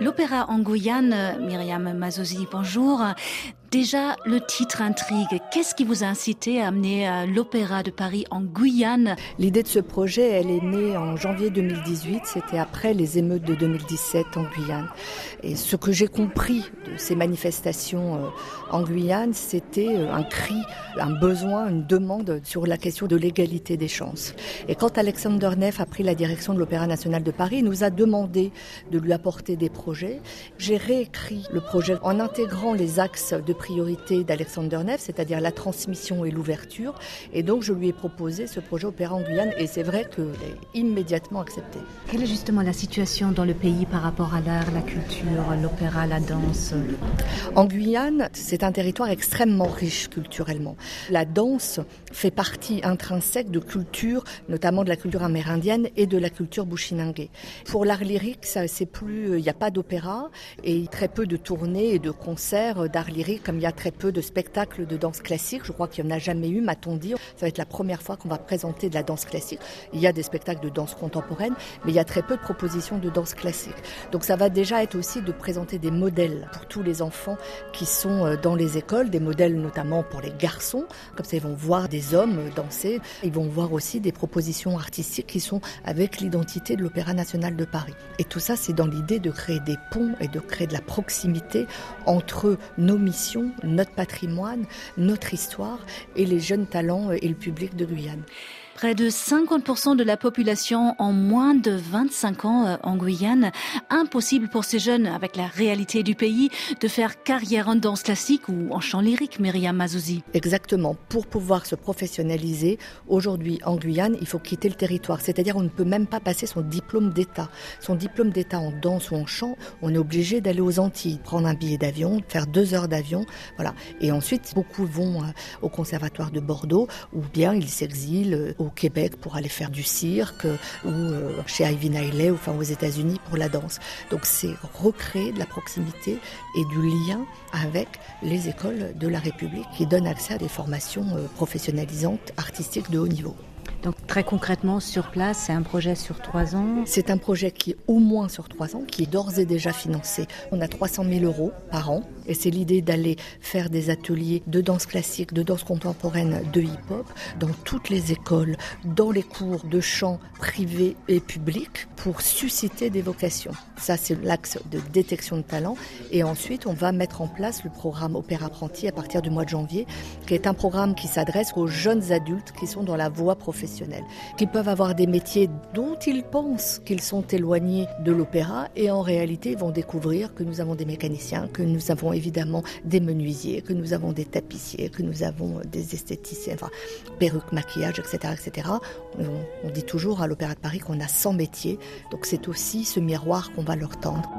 L'opéra en Guyane, Myriam bonjour. Déjà, le titre intrigue. Qu'est-ce qui vous a incité à amener euh, l'Opéra de Paris en Guyane? L'idée de ce projet, elle est née en janvier 2018. C'était après les émeutes de 2017 en Guyane. Et ce que j'ai compris de ces manifestations euh, en Guyane, c'était euh, un cri, un besoin, une demande sur la question de l'égalité des chances. Et quand Alexander Neff a pris la direction de l'Opéra national de Paris, il nous a demandé de lui apporter des projets. J'ai réécrit le projet en intégrant les axes de priorité d'Alexander Neff, c'est-à-dire la transmission et l'ouverture. Et donc, je lui ai proposé ce projet Opéra en Guyane, et c'est vrai qu'il est immédiatement accepté. Quelle est justement la situation dans le pays par rapport à l'art, la culture, l'opéra, la danse? En Guyane, c'est un territoire extrêmement riche culturellement. La danse fait partie intrinsèque de culture, notamment de la culture amérindienne et de la culture bushinangé. Pour l'art lyrique, c'est plus, il n'y a pas d'opéra et très peu de tournées et de concerts d'art lyrique comme il y a très peu de spectacles de danse classique. Je crois qu'il n'y en a jamais eu, m'a-t-on dit. Ça va être la première fois qu'on va présenter de la danse classique. Il y a des spectacles de danse contemporaine, mais il y a très peu de propositions de danse classique. Donc ça va déjà être aussi de présenter des modèles pour tous les enfants qui sont euh, dans les écoles, des modèles notamment pour les garçons. Comme ça, ils vont voir des hommes danser. Ils vont voir aussi des propositions artistiques qui sont avec l'identité de l'Opéra national de Paris. Et tout ça, c'est dans l'idée de créer des ponts et de créer de la proximité entre nos missions notre patrimoine, notre histoire et les jeunes talents et le public de Guyane. Près de 50% de la population en moins de 25 ans euh, en Guyane. Impossible pour ces jeunes, avec la réalité du pays, de faire carrière en danse classique ou en chant lyrique, Myriam Mazouzi. Exactement. Pour pouvoir se professionnaliser, aujourd'hui en Guyane, il faut quitter le territoire. C'est-à-dire on ne peut même pas passer son diplôme d'État. Son diplôme d'État en danse ou en chant, on est obligé d'aller aux Antilles, prendre un billet d'avion, faire deux heures d'avion. Voilà. Et ensuite, beaucoup vont euh, au conservatoire de Bordeaux ou bien ils s'exilent euh, au Québec pour aller faire du cirque ou euh, chez Ivy Niley, enfin aux États-Unis pour la danse. Donc c'est recréer de la proximité et du lien avec les écoles de la République qui donnent accès à des formations euh, professionnalisantes artistiques de haut niveau. Donc très concrètement, sur place, c'est un projet sur trois ans C'est un projet qui est au moins sur trois ans, qui est d'ores et déjà financé. On a 300 000 euros par an et c'est l'idée d'aller faire des ateliers de danse classique, de danse contemporaine, de hip-hop dans toutes les écoles, dans les cours de chant privés et publics pour susciter des vocations. Ça, c'est l'axe de détection de talent. Et ensuite, on va mettre en place le programme Opéra Apprenti à partir du mois de janvier, qui est un programme qui s'adresse aux jeunes adultes qui sont dans la voie professionnelle qui peuvent avoir des métiers dont ils pensent qu'ils sont éloignés de l'opéra et en réalité vont découvrir que nous avons des mécaniciens, que nous avons évidemment des menuisiers, que nous avons des tapissiers, que nous avons des esthéticiens, enfin perruques, maquillage, etc. etc. On, on dit toujours à l'Opéra de Paris qu'on a 100 métiers, donc c'est aussi ce miroir qu'on va leur tendre.